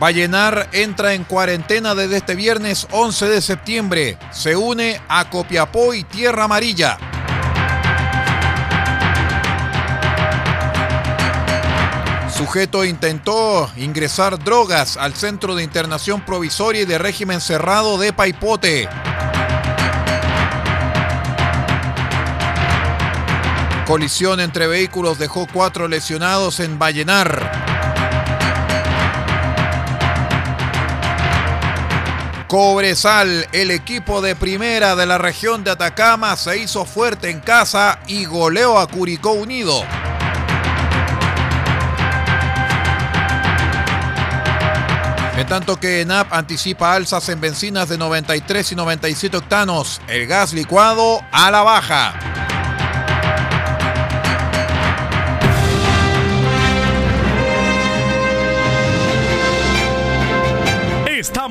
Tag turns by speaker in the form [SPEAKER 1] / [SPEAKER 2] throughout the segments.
[SPEAKER 1] Vallenar entra en cuarentena desde este viernes 11 de septiembre. Se une a Copiapó y Tierra Amarilla. Sujeto intentó ingresar drogas al Centro de Internación Provisoria y de Régimen Cerrado de Paipote. Colisión entre vehículos dejó cuatro lesionados en Vallenar. Cobresal, el equipo de primera de la región de Atacama, se hizo fuerte en casa y goleó a Curicó Unido. En tanto que ENAP anticipa alzas en bencinas de 93 y 97 octanos, el gas licuado a la baja.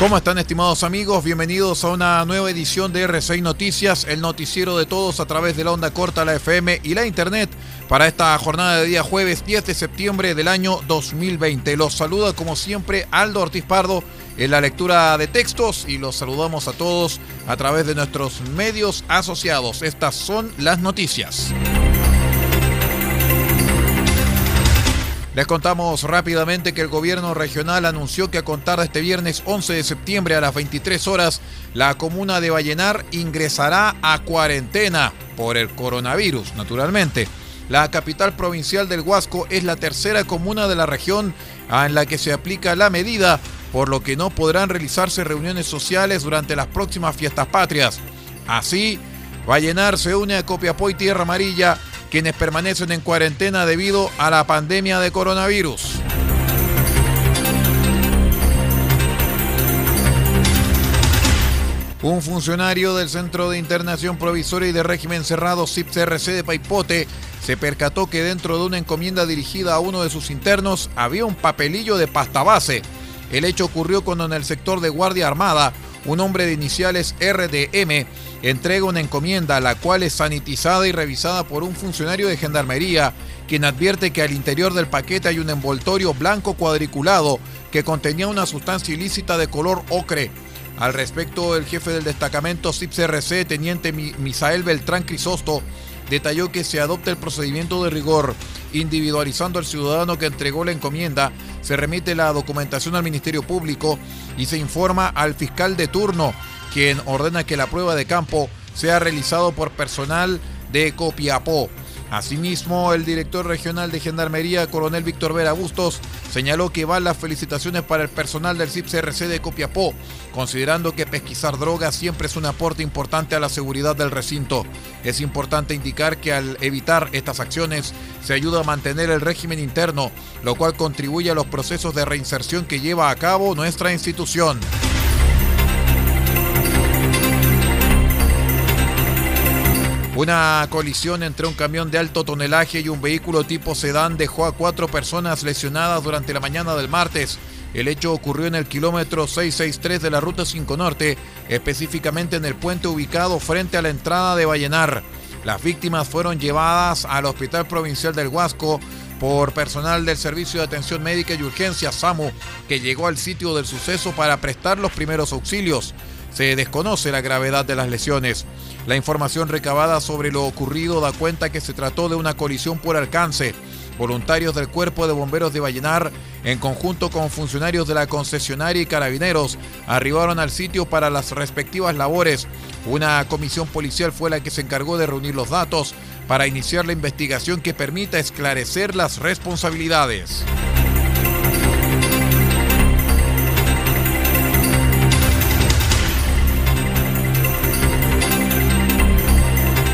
[SPEAKER 1] ¿Cómo están estimados amigos? Bienvenidos a una nueva edición de R6 Noticias, el noticiero de todos a través de la onda corta, la FM y la Internet para esta jornada de día jueves 10 de septiembre del año 2020. Los saluda como siempre Aldo Ortiz Pardo en la lectura de textos y los saludamos a todos a través de nuestros medios asociados. Estas son las noticias. Les contamos rápidamente que el gobierno regional anunció que a contar de este viernes 11 de septiembre a las 23 horas, la comuna de Vallenar ingresará a cuarentena por el coronavirus, naturalmente. La capital provincial del Huasco es la tercera comuna de la región en la que se aplica la medida, por lo que no podrán realizarse reuniones sociales durante las próximas fiestas patrias. Así, Vallenar se une a Copiapó y Tierra Amarilla quienes permanecen en cuarentena debido a la pandemia de coronavirus. Un funcionario del Centro de Internación Provisoria y de Régimen Cerrado CIPCRC de Paipote se percató que dentro de una encomienda dirigida a uno de sus internos había un papelillo de pasta base. El hecho ocurrió cuando en el sector de Guardia Armada un hombre de iniciales RDM entrega una encomienda, la cual es sanitizada y revisada por un funcionario de gendarmería, quien advierte que al interior del paquete hay un envoltorio blanco cuadriculado que contenía una sustancia ilícita de color ocre. Al respecto, el jefe del destacamento CIPCRC, teniente Misael Beltrán Crisosto, detalló que se adopta el procedimiento de rigor, individualizando al ciudadano que entregó la encomienda, se remite la documentación al Ministerio Público y se informa al fiscal de turno, quien ordena que la prueba de campo sea realizado por personal de Copiapó. Asimismo, el director regional de Gendarmería, coronel Víctor Vera Bustos, señaló que van las felicitaciones para el personal del CIPCRC de Copiapó, considerando que pesquisar drogas siempre es un aporte importante a la seguridad del recinto. Es importante indicar que al evitar estas acciones se ayuda a mantener el régimen interno, lo cual contribuye a los procesos de reinserción que lleva a cabo nuestra institución. Una colisión entre un camión de alto tonelaje y un vehículo tipo sedán dejó a cuatro personas lesionadas durante la mañana del martes. El hecho ocurrió en el kilómetro 663 de la Ruta 5 Norte, específicamente en el puente ubicado frente a la entrada de Vallenar. Las víctimas fueron llevadas al Hospital Provincial del Huasco por personal del Servicio de Atención Médica y Urgencia SAMU, que llegó al sitio del suceso para prestar los primeros auxilios. Se desconoce la gravedad de las lesiones. La información recabada sobre lo ocurrido da cuenta que se trató de una colisión por alcance. Voluntarios del Cuerpo de Bomberos de Vallenar, en conjunto con funcionarios de la concesionaria y carabineros, arribaron al sitio para las respectivas labores. Una comisión policial fue la que se encargó de reunir los datos para iniciar la investigación que permita esclarecer las responsabilidades.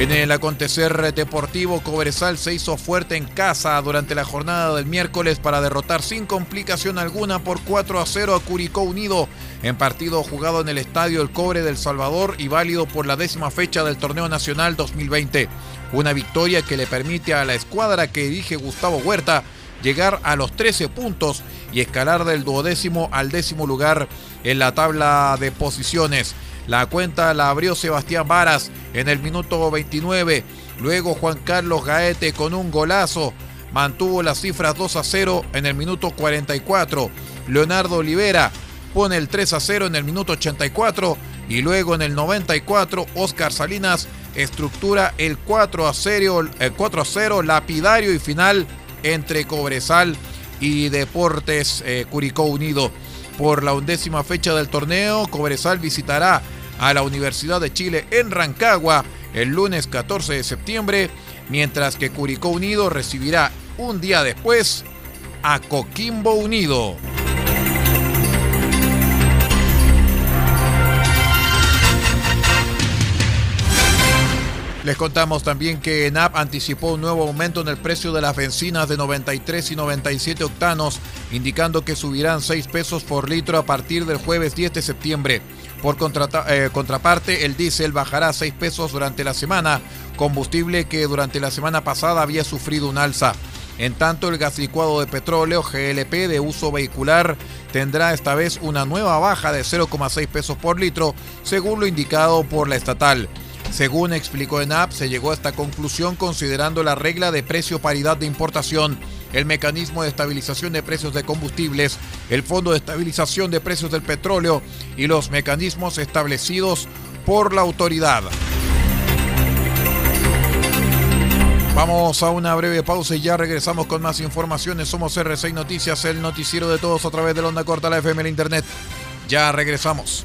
[SPEAKER 1] En el acontecer deportivo, Cobresal se hizo fuerte en casa durante la jornada del miércoles para derrotar sin complicación alguna por 4 a 0 a Curicó Unido en partido jugado en el Estadio El Cobre del Salvador y válido por la décima fecha del Torneo Nacional 2020. Una victoria que le permite a la escuadra que dirige Gustavo Huerta llegar a los 13 puntos y escalar del duodécimo al décimo lugar en la tabla de posiciones. La cuenta la abrió Sebastián Varas en el minuto 29. Luego Juan Carlos Gaete con un golazo mantuvo las cifras 2 a 0 en el minuto 44. Leonardo Olivera pone el 3 a 0 en el minuto 84 y luego en el 94 Oscar Salinas estructura el 4 a 0, el 4 a 0 lapidario y final entre Cobresal y Deportes eh, Curicó Unido. Por la undécima fecha del torneo, Cobresal visitará a la Universidad de Chile en Rancagua el lunes 14 de septiembre, mientras que Curicó Unido recibirá un día después a Coquimbo Unido. Les contamos también que NAP anticipó un nuevo aumento en el precio de las bencinas de 93 y 97 octanos, indicando que subirán 6 pesos por litro a partir del jueves 10 de septiembre. Por eh, contraparte, el diésel bajará 6 pesos durante la semana, combustible que durante la semana pasada había sufrido un alza. En tanto, el gas licuado de petróleo GLP de uso vehicular tendrá esta vez una nueva baja de 0,6 pesos por litro, según lo indicado por la estatal. Según explicó ENAP, se llegó a esta conclusión considerando la regla de precio paridad de importación, el mecanismo de estabilización de precios de combustibles, el fondo de estabilización de precios del petróleo y los mecanismos establecidos por la autoridad. Vamos a una breve pausa y ya regresamos con más informaciones. Somos R6 Noticias, el noticiero de todos a través de la onda corta, la FM, la Internet. Ya regresamos.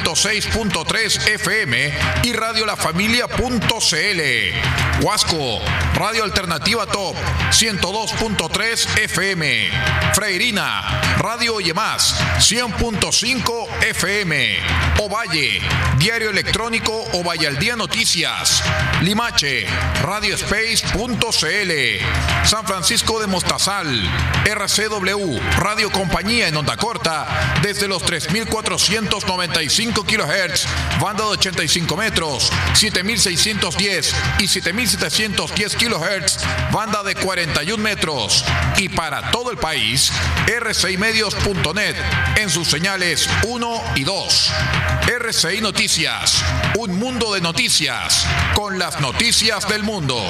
[SPEAKER 1] 106.3 FM y Radio La Familia.cl. Huasco, Radio Alternativa Top 102.3 FM. Freirina, Radio Más 100.5 FM. Ovalle, Diario Electrónico Ovalle al Día Noticias. Limache, Radiospace.cl. San Francisco de Mostazal, RCW, Radio Compañía en onda corta desde los 3495 kHz, banda de 85 metros, 7610 y 7710 kHz, banda de 41 metros y para todo el país, rcimedios.net en sus señales 1 y 2. RCI Noticias, un mundo de noticias, con las noticias del mundo.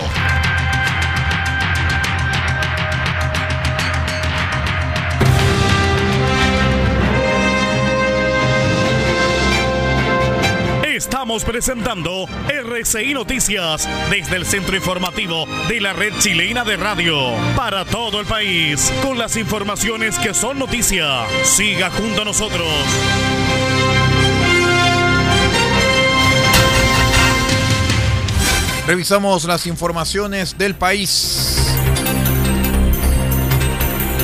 [SPEAKER 2] Presentando RCI Noticias desde el centro informativo de la red chilena de radio para todo el país con las informaciones que son noticia. Siga junto a nosotros.
[SPEAKER 1] Revisamos las informaciones del país.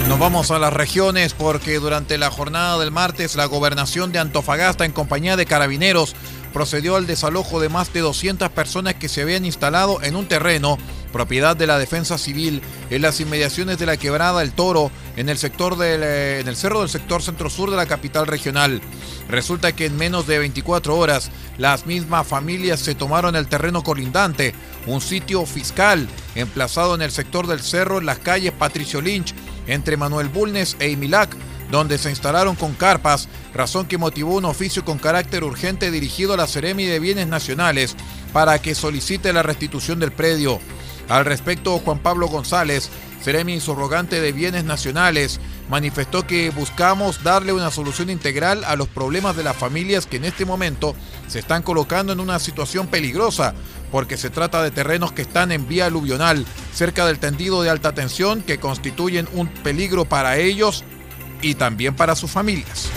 [SPEAKER 1] Nos vamos a las regiones porque durante la jornada del martes la gobernación de Antofagasta en compañía de carabineros procedió al desalojo de más de 200 personas que se habían instalado en un terreno propiedad de la Defensa Civil en las inmediaciones de la Quebrada El Toro en el sector del eh, cerro del sector centro-sur de la capital regional. Resulta que en menos de 24 horas las mismas familias se tomaron el terreno colindante, un sitio fiscal emplazado en el sector del cerro en las calles Patricio Lynch entre Manuel Bulnes e Imilac donde se instalaron con carpas, razón que motivó un oficio con carácter urgente dirigido a la Seremi de Bienes Nacionales para que solicite la restitución del predio. Al respecto, Juan Pablo González, Seremi subrogante de Bienes Nacionales, manifestó que buscamos darle una solución integral a los problemas de las familias que en este momento se están colocando en una situación peligrosa, porque se trata de terrenos que están en vía aluvional, cerca del tendido de alta tensión, que constituyen un peligro para ellos y también para sus familias.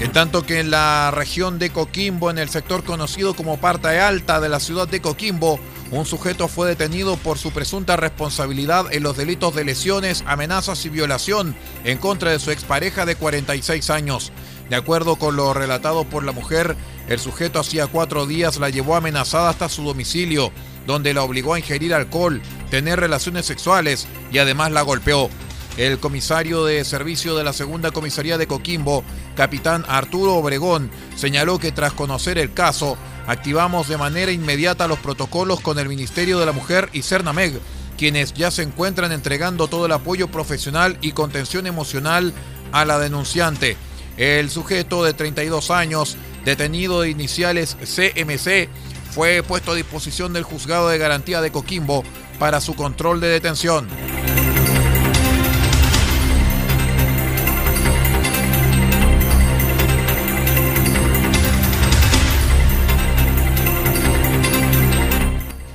[SPEAKER 1] En tanto que en la región de Coquimbo, en el sector conocido como parte alta de la ciudad de Coquimbo, un sujeto fue detenido por su presunta responsabilidad en los delitos de lesiones, amenazas y violación en contra de su expareja de 46 años. De acuerdo con lo relatado por la mujer, el sujeto hacía cuatro días la llevó amenazada hasta su domicilio, donde la obligó a ingerir alcohol, tener relaciones sexuales y además la golpeó. El comisario de servicio de la segunda comisaría de Coquimbo, capitán Arturo Obregón, señaló que tras conocer el caso, activamos de manera inmediata los protocolos con el Ministerio de la Mujer y Cernameg, quienes ya se encuentran entregando todo el apoyo profesional y contención emocional a la denunciante. El sujeto de 32 años, detenido de iniciales CMC, fue puesto a disposición del juzgado de garantía de Coquimbo para su control de detención.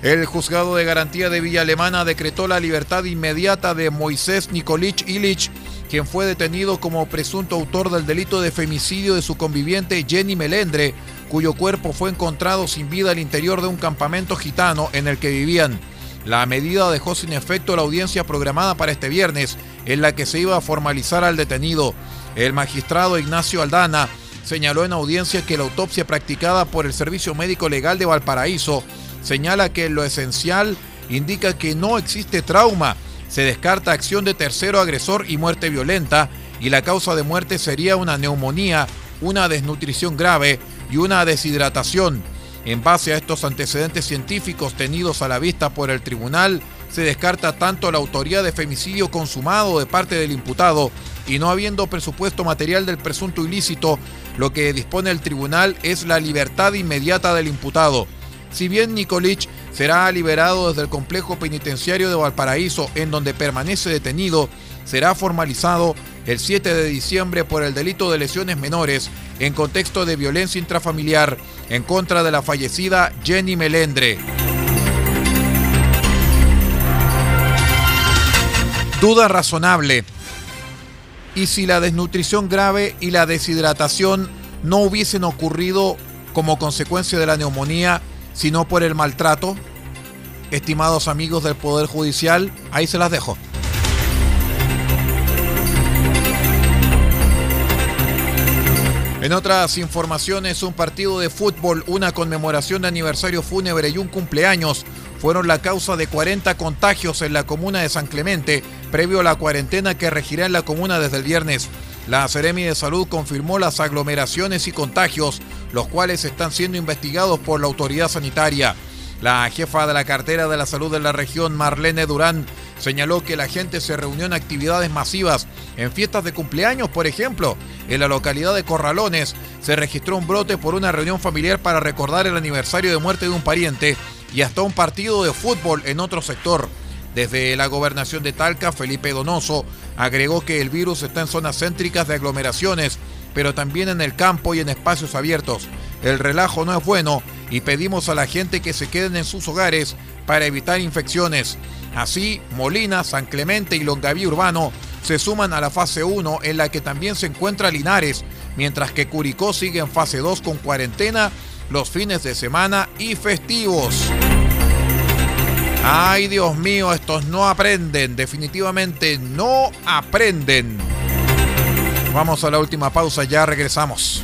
[SPEAKER 1] El juzgado de garantía de Villa Alemana decretó la libertad inmediata de Moisés Nicolich Illich, quien fue detenido como presunto autor del delito de femicidio de su conviviente Jenny Melendre, cuyo cuerpo fue encontrado sin vida al interior de un campamento gitano en el que vivían. La medida dejó sin efecto la audiencia programada para este viernes, en la que se iba a formalizar al detenido. El magistrado Ignacio Aldana señaló en audiencia que la autopsia practicada por el Servicio Médico Legal de Valparaíso señala que lo esencial indica que no existe trauma. Se descarta acción de tercero agresor y muerte violenta y la causa de muerte sería una neumonía, una desnutrición grave y una deshidratación. En base a estos antecedentes científicos tenidos a la vista por el tribunal, se descarta tanto la autoría de femicidio consumado de parte del imputado y no habiendo presupuesto material del presunto ilícito, lo que dispone el tribunal es la libertad inmediata del imputado. Si bien Nicolich será liberado desde el complejo penitenciario de Valparaíso, en donde permanece detenido, será formalizado el 7 de diciembre por el delito de lesiones menores en contexto de violencia intrafamiliar en contra de la fallecida Jenny Melendre. Duda razonable. ¿Y si la desnutrición grave y la deshidratación no hubiesen ocurrido como consecuencia de la neumonía, sino por el maltrato? Estimados amigos del Poder Judicial, ahí se las dejo. En otras informaciones, un partido de fútbol, una conmemoración de aniversario fúnebre y un cumpleaños fueron la causa de 40 contagios en la comuna de San Clemente, previo a la cuarentena que regirá en la comuna desde el viernes. La Seremi de Salud confirmó las aglomeraciones y contagios, los cuales están siendo investigados por la autoridad sanitaria. La jefa de la cartera de la salud de la región, Marlene Durán, señaló que la gente se reunió en actividades masivas, en fiestas de cumpleaños, por ejemplo. En la localidad de Corralones se registró un brote por una reunión familiar para recordar el aniversario de muerte de un pariente y hasta un partido de fútbol en otro sector. Desde la gobernación de Talca, Felipe Donoso agregó que el virus está en zonas céntricas de aglomeraciones, pero también en el campo y en espacios abiertos. El relajo no es bueno y pedimos a la gente que se queden en sus hogares para evitar infecciones. Así, Molina, San Clemente y Longaví Urbano se suman a la fase 1 en la que también se encuentra Linares, mientras que Curicó sigue en fase 2 con cuarentena los fines de semana y festivos. Ay, Dios mío, estos no aprenden, definitivamente no aprenden. Vamos a la última pausa, ya regresamos.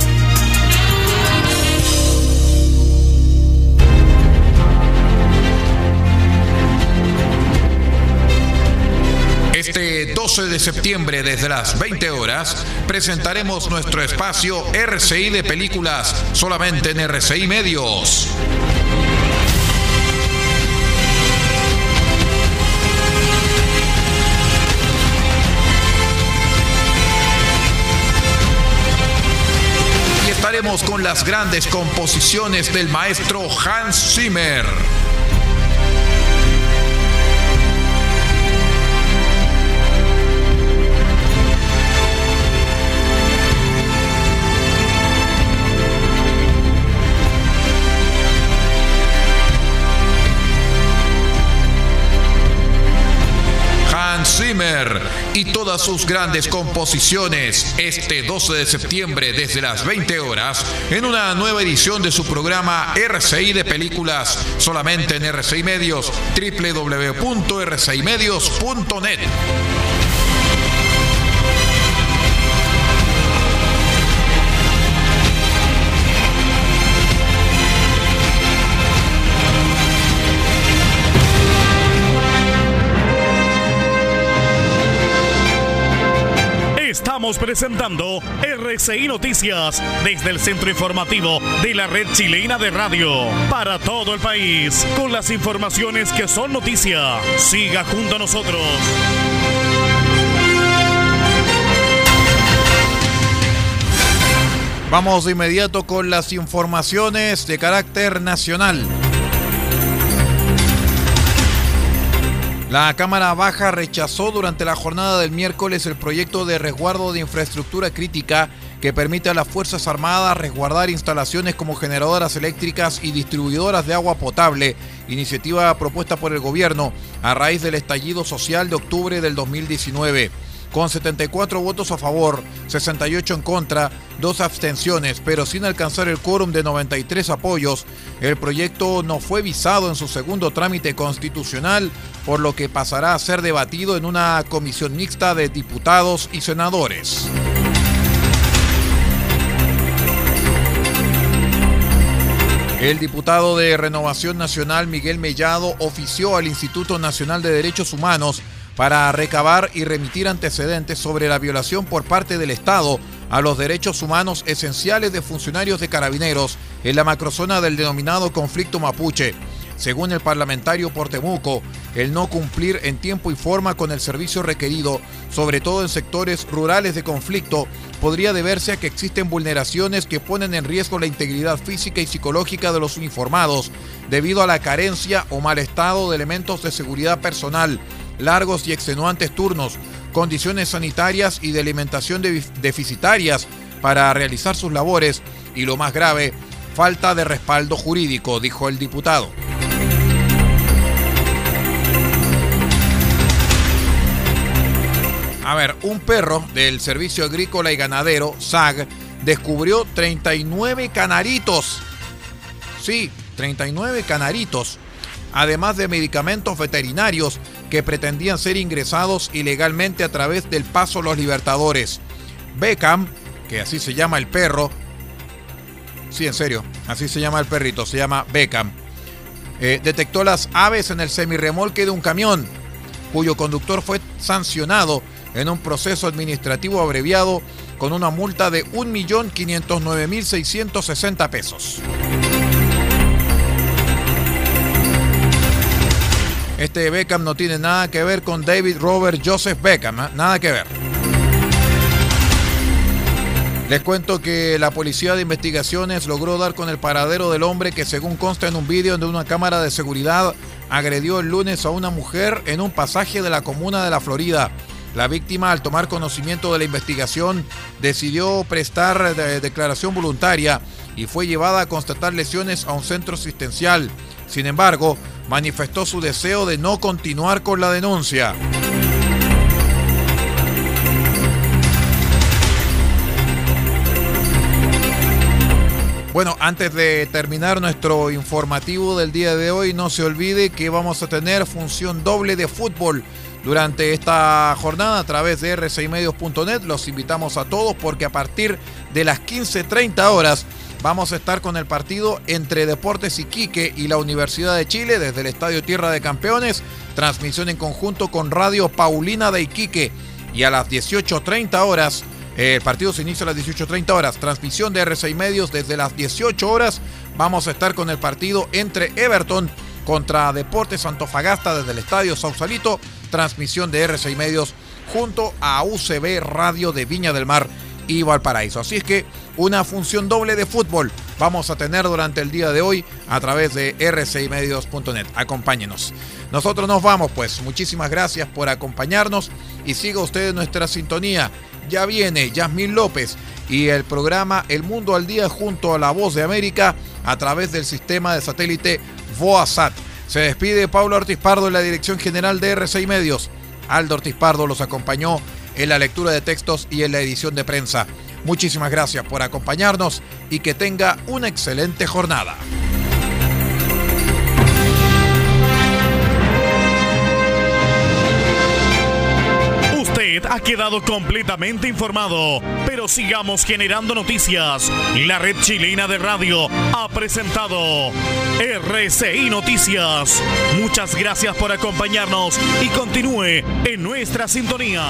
[SPEAKER 1] 12 de septiembre desde las 20 horas presentaremos nuestro espacio RCI de películas solamente en RCI Medios. Y estaremos con las grandes composiciones del maestro Hans Zimmer. Y toda todas sus grandes composiciones este 12 de septiembre desde las 20 horas en una nueva edición de su programa RCI de películas solamente en RCI Medios www.rcimedios.net.
[SPEAKER 2] Estamos presentando RCI Noticias desde el centro informativo de la red chilena de radio para todo el país con las informaciones que son noticia. Siga junto a nosotros.
[SPEAKER 1] Vamos de inmediato con las informaciones de carácter nacional. La Cámara Baja rechazó durante la jornada del miércoles el proyecto de resguardo de infraestructura crítica que permite a las Fuerzas Armadas resguardar instalaciones como generadoras eléctricas y distribuidoras de agua potable, iniciativa propuesta por el gobierno a raíz del estallido social de octubre del 2019 con 74 votos a favor, 68 en contra, dos abstenciones, pero sin alcanzar el quórum de 93 apoyos, el proyecto no fue visado en su segundo trámite constitucional, por lo que pasará a ser debatido en una comisión mixta de diputados y senadores. El diputado de Renovación Nacional Miguel Mellado ofició al Instituto Nacional de Derechos Humanos para recabar y remitir antecedentes sobre la violación por parte del Estado a los derechos humanos esenciales de funcionarios de carabineros en la macrozona del denominado conflicto mapuche. Según el parlamentario Portemuco, el no cumplir en tiempo y forma con el servicio requerido, sobre todo en sectores rurales de conflicto, podría deberse a que existen vulneraciones que ponen en riesgo la integridad física y psicológica de los uniformados, debido a la carencia o mal estado de elementos de seguridad personal, largos y extenuantes turnos, condiciones sanitarias y de alimentación deficitarias para realizar sus labores y lo más grave, falta de respaldo jurídico, dijo el diputado. A ver, un perro del Servicio Agrícola y Ganadero, SAG, descubrió 39 canaritos. Sí, 39 canaritos además de medicamentos veterinarios que pretendían ser ingresados ilegalmente a través del Paso Los Libertadores. Beckham, que así se llama el perro, sí, en serio, así se llama el perrito, se llama Beckham, eh, detectó las aves en el semirremolque de un camión, cuyo conductor fue sancionado en un proceso administrativo abreviado con una multa de 1.509.660 pesos. Este Beckham no tiene nada que ver con David Robert Joseph Beckham, ¿eh? nada que ver. Les cuento que la policía de investigaciones logró dar con el paradero del hombre que según consta en un vídeo de una cámara de seguridad agredió el lunes a una mujer en un pasaje de la comuna de la Florida. La víctima, al tomar conocimiento de la investigación, decidió prestar declaración voluntaria y fue llevada a constatar lesiones a un centro asistencial. Sin embargo, manifestó su deseo de no continuar con la denuncia. Bueno, antes de terminar nuestro informativo del día de hoy, no se olvide que vamos a tener función doble de fútbol durante esta jornada a través de r6medios.net. Los invitamos a todos porque a partir de las 15.30 horas Vamos a estar con el partido entre Deportes Iquique y la Universidad de Chile desde el Estadio Tierra de Campeones. Transmisión en conjunto con Radio Paulina de Iquique. Y a las 18.30 horas, eh, el partido se inicia a las 18.30 horas. Transmisión de R6 Medios desde las 18 horas. Vamos a estar con el partido entre Everton contra Deportes Antofagasta desde el Estadio Sausalito. Transmisión de R6 Medios junto a UCB Radio de Viña del Mar y Valparaíso. Así es que una función doble de fútbol vamos a tener durante el día de hoy a través de rcimedios.net. Acompáñenos. Nosotros nos vamos pues. Muchísimas gracias por acompañarnos y siga usted nuestra sintonía. Ya viene Yasmín López y el programa El Mundo al Día junto a La Voz de América a través del sistema de satélite VOASAT. Se despide Pablo Ortiz Pardo en la dirección general de RCI Medios. Aldo Ortiz Pardo los acompañó en la lectura de textos y en la edición de prensa. Muchísimas gracias por acompañarnos y que tenga una excelente jornada.
[SPEAKER 2] Usted ha quedado completamente informado, pero sigamos generando noticias. La red chilena de radio ha presentado RCI Noticias. Muchas gracias por acompañarnos y continúe en nuestra sintonía.